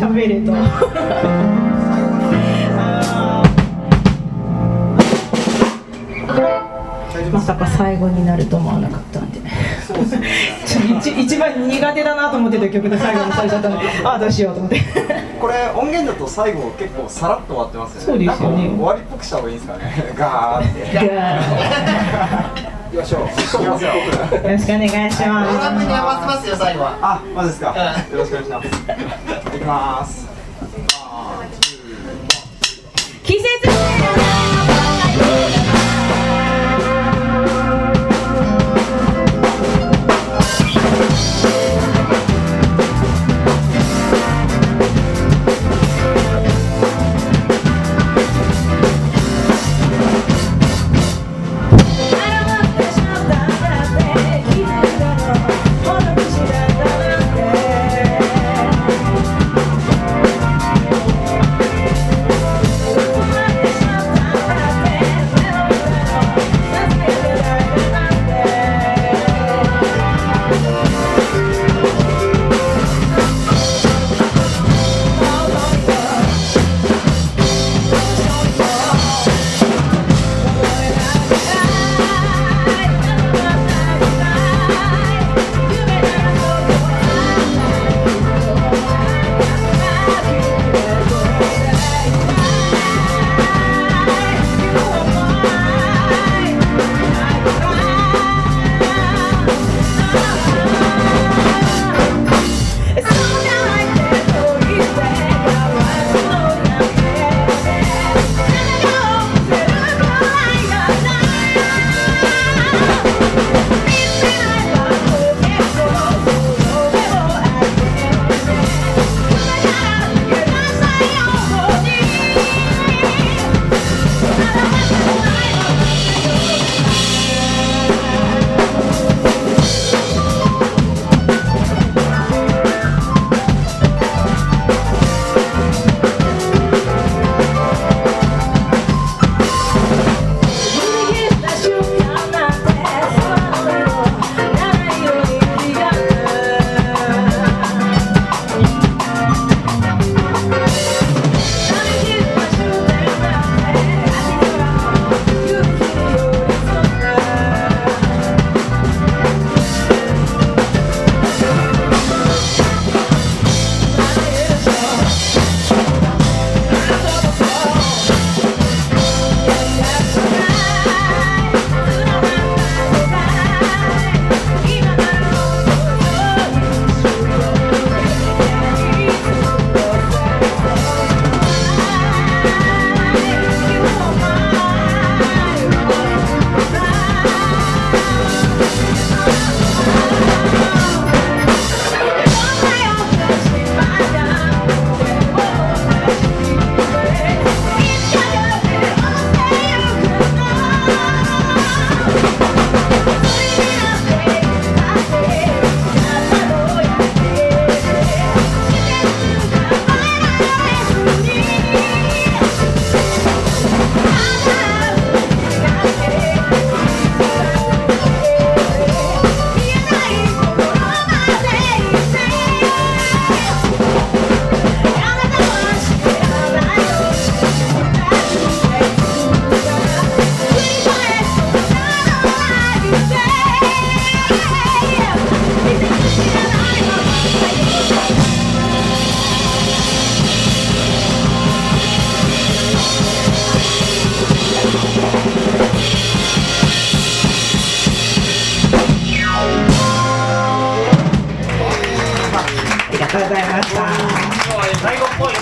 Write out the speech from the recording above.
喋れと。まさか最後になると思わなかったんで。一一番苦手だなと思ってた曲で最後にされちゃったんでああどうしようと思って。これ音源だと最後結構さらっと終わってますよね。そうですよね。終わりっぽくした方がいいですかね。ガーって。いやいきましょう。行きますよろしくお願いします。ドラムに合わせますよ最後は。あマジですか。よろしくお願いします。いきます。季節最後っぽい。